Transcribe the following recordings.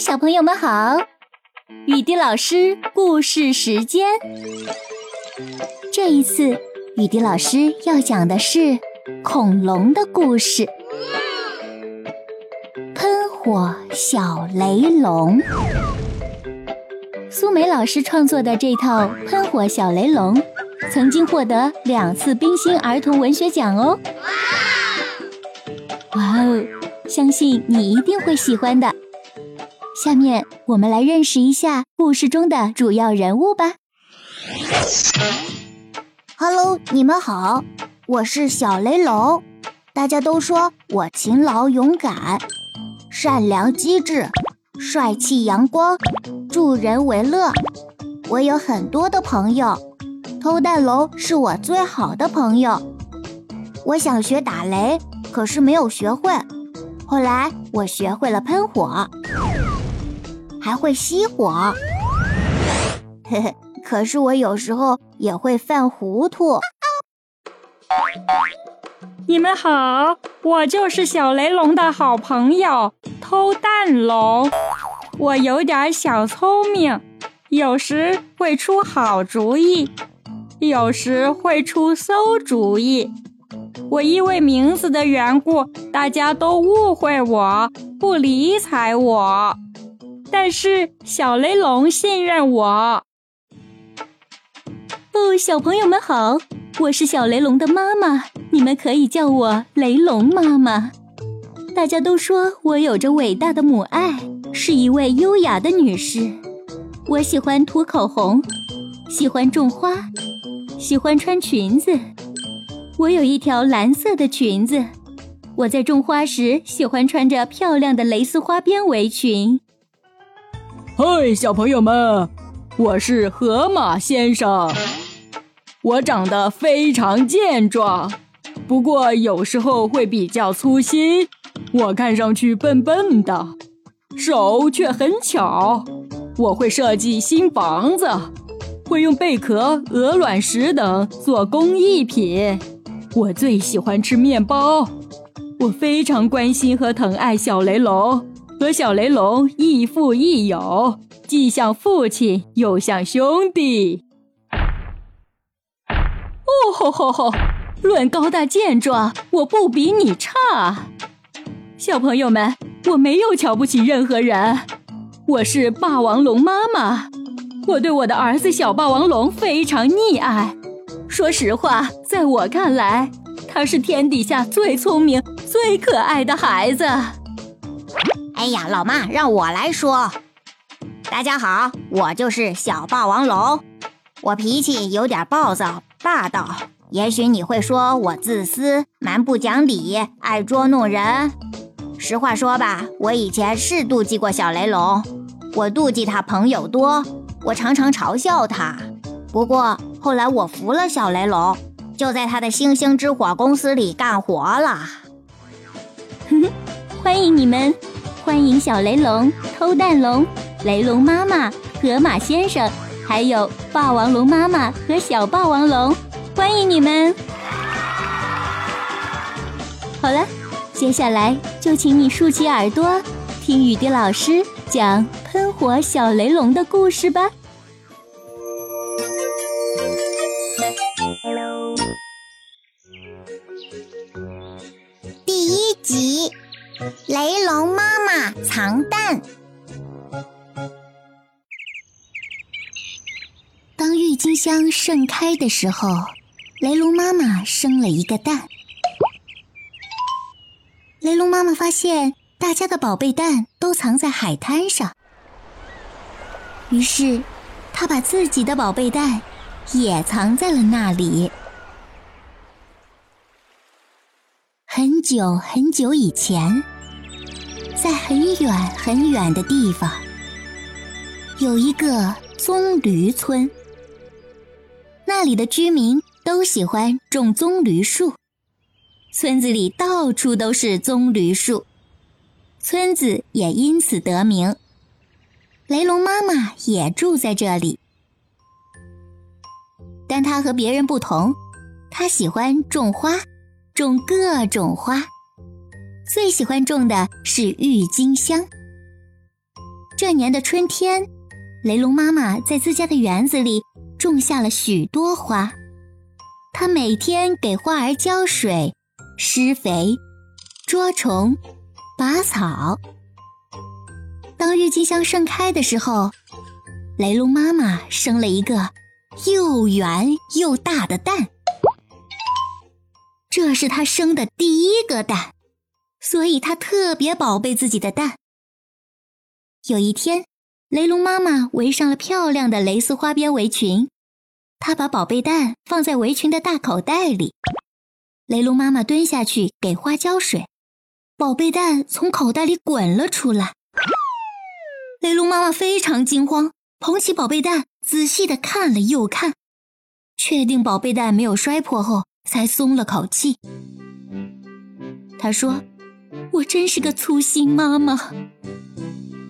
小朋友们好！雨滴老师故事时间，这一次雨滴老师要讲的是恐龙的故事。喷火小雷龙，苏梅老师创作的这套《喷火小雷龙》曾经获得两次冰心儿童文学奖哦！哇哦，相信你一定会喜欢的。下面我们来认识一下故事中的主要人物吧。Hello，你们好，我是小雷龙。大家都说我勤劳勇敢、善良机智、帅气阳光、助人为乐。我有很多的朋友，偷蛋龙是我最好的朋友。我想学打雷，可是没有学会。后来我学会了喷火。还会熄火，嘿嘿。可是我有时候也会犯糊涂。你们好，我就是小雷龙的好朋友偷蛋龙。我有点小聪明，有时会出好主意，有时会出馊主意。我因为名字的缘故，大家都误会我，不理睬我。但是小雷龙信任我。哦，小朋友们好，我是小雷龙的妈妈，你们可以叫我雷龙妈妈。大家都说我有着伟大的母爱，是一位优雅的女士。我喜欢涂口红，喜欢种花，喜欢穿裙子。我有一条蓝色的裙子。我在种花时喜欢穿着漂亮的蕾丝花边围裙。嗨，小朋友们，我是河马先生。我长得非常健壮，不过有时候会比较粗心。我看上去笨笨的，手却很巧。我会设计新房子，会用贝壳、鹅卵石等做工艺品。我最喜欢吃面包。我非常关心和疼爱小雷龙。和小雷龙亦父亦友，既像父亲又像兄弟。哦吼吼吼！论高大健壮，我不比你差。小朋友们，我没有瞧不起任何人。我是霸王龙妈妈，我对我的儿子小霸王龙非常溺爱。说实话，在我看来，他是天底下最聪明、最可爱的孩子。哎呀，老妈，让我来说。大家好，我就是小霸王龙。我脾气有点暴躁霸道，也许你会说我自私、蛮不讲理、爱捉弄人。实话说吧，我以前是妒忌过小雷龙。我妒忌他朋友多，我常常嘲笑他。不过后来我服了小雷龙，就在他的星星之火公司里干活了。哼哼，欢迎你们。欢迎小雷龙、偷蛋龙、雷龙妈妈、河马先生，还有霸王龙妈妈和小霸王龙，欢迎你们！好了，接下来就请你竖起耳朵，听雨滴老师讲喷火小雷龙的故事吧。雷龙妈妈藏蛋。当郁金香盛开的时候，雷龙妈妈生了一个蛋。雷龙妈妈发现大家的宝贝蛋都藏在海滩上，于是她把自己的宝贝蛋也藏在了那里。很久很久以前，在很远很远的地方，有一个棕榈村。那里的居民都喜欢种棕榈树，村子里到处都是棕榈树，村子也因此得名。雷龙妈妈也住在这里，但她和别人不同，她喜欢种花。种各种花，最喜欢种的是郁金香。这年的春天，雷龙妈妈在自家的园子里种下了许多花。她每天给花儿浇水、施肥、捉虫、拔草。当郁金香盛开的时候，雷龙妈妈生了一个又圆又大的蛋。这是她生的第一个蛋，所以她特别宝贝自己的蛋。有一天，雷龙妈妈围上了漂亮的蕾丝花边围裙，她把宝贝蛋放在围裙的大口袋里。雷龙妈妈蹲下去给花浇水，宝贝蛋从口袋里滚了出来。雷龙妈妈非常惊慌，捧起宝贝蛋，仔细的看了又看，确定宝贝蛋没有摔破后。才松了口气。他说：“我真是个粗心妈妈。”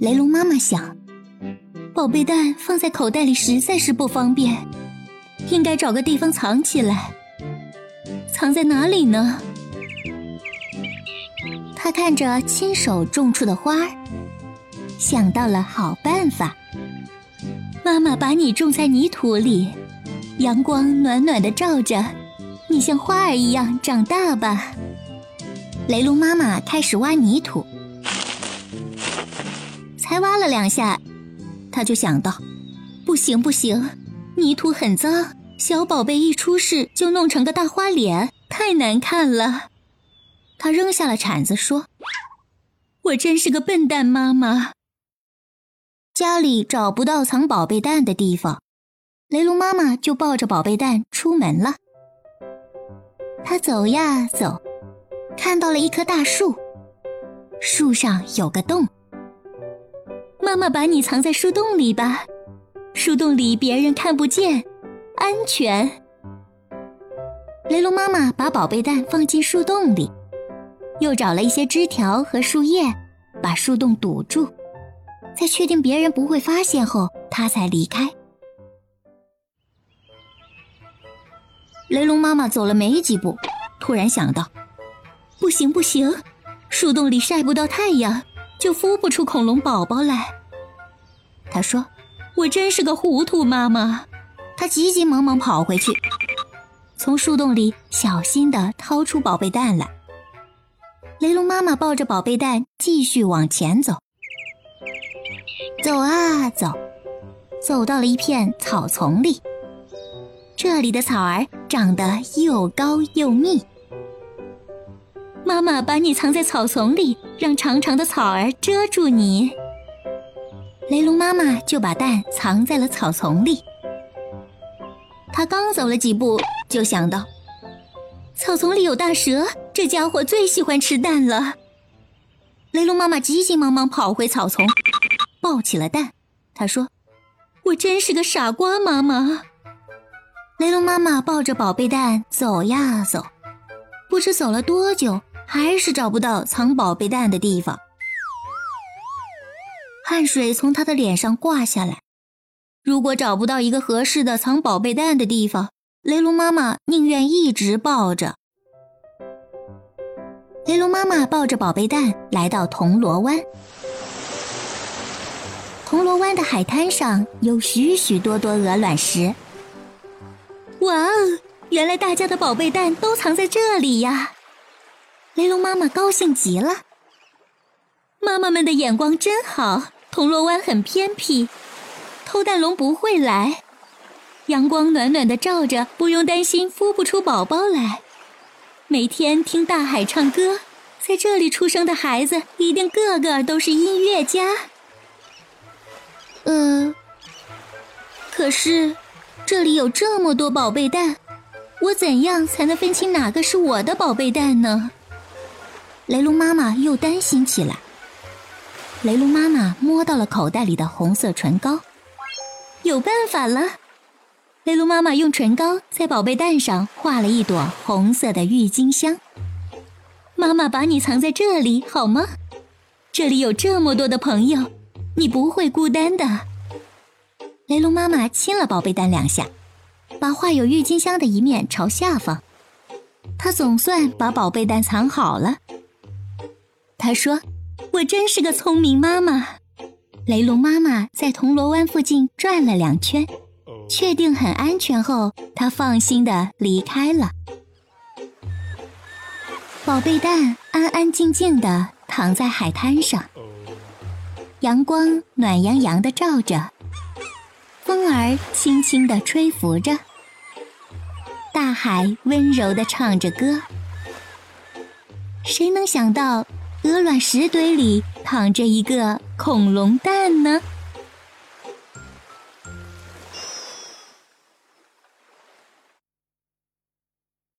雷龙妈妈想，宝贝蛋放在口袋里实在是不方便，应该找个地方藏起来。藏在哪里呢？他看着亲手种出的花儿，想到了好办法。妈妈把你种在泥土里，阳光暖暖的照着。你像花儿一样长大吧。雷龙妈妈开始挖泥土，才挖了两下，她就想到：不行不行，泥土很脏，小宝贝一出世就弄成个大花脸，太难看了。她扔下了铲子，说：“我真是个笨蛋妈妈。”家里找不到藏宝贝蛋的地方，雷龙妈妈就抱着宝贝蛋出门了。他走呀走，看到了一棵大树，树上有个洞。妈妈把你藏在树洞里吧，树洞里别人看不见，安全。雷龙妈妈把宝贝蛋放进树洞里，又找了一些枝条和树叶，把树洞堵住，在确定别人不会发现后，她才离开。雷龙妈妈走了没几步，突然想到：“不行不行，树洞里晒不到太阳，就孵不出恐龙宝宝来。”他说：“我真是个糊涂妈妈。”他急急忙忙跑回去，从树洞里小心地掏出宝贝蛋来。雷龙妈妈抱着宝贝蛋继续往前走，走啊走，走到了一片草丛里。这里的草儿长得又高又密。妈妈把你藏在草丛里，让长长的草儿遮住你。雷龙妈妈就把蛋藏在了草丛里。他刚走了几步，就想到草丛里有大蛇，这家伙最喜欢吃蛋了。雷龙妈妈急急忙忙跑回草丛，抱起了蛋。她说：“我真是个傻瓜妈妈。”雷龙妈妈抱着宝贝蛋走呀走，不知走了多久，还是找不到藏宝贝蛋的地方。汗水从他的脸上挂下来。如果找不到一个合适的藏宝贝蛋的地方，雷龙妈妈宁愿一直抱着。雷龙妈妈抱着宝贝蛋来到铜锣湾。铜锣湾的海滩上有许许多多鹅卵石。哇哦！原来大家的宝贝蛋都藏在这里呀！雷龙妈妈高兴极了。妈妈们的眼光真好。铜锣湾很偏僻，偷蛋龙不会来。阳光暖暖的照着，不用担心孵不出宝宝来。每天听大海唱歌，在这里出生的孩子一定个个都是音乐家。呃，可是。这里有这么多宝贝蛋，我怎样才能分清哪个是我的宝贝蛋呢？雷龙妈妈又担心起来。雷龙妈妈摸到了口袋里的红色唇膏，有办法了！雷龙妈妈用唇膏在宝贝蛋上画了一朵红色的郁金香。妈妈把你藏在这里好吗？这里有这么多的朋友，你不会孤单的。雷龙妈妈亲了宝贝蛋两下，把画有郁金香的一面朝下放。她总算把宝贝蛋藏好了。她说：“我真是个聪明妈妈。”雷龙妈妈在铜锣湾附近转了两圈，确定很安全后，她放心的离开了。宝贝蛋安安静静的躺在海滩上，阳光暖洋洋的照着，风儿轻轻的吹拂着，大海温柔的唱着歌。谁能想到，鹅卵石堆里躺着一个恐龙蛋呢？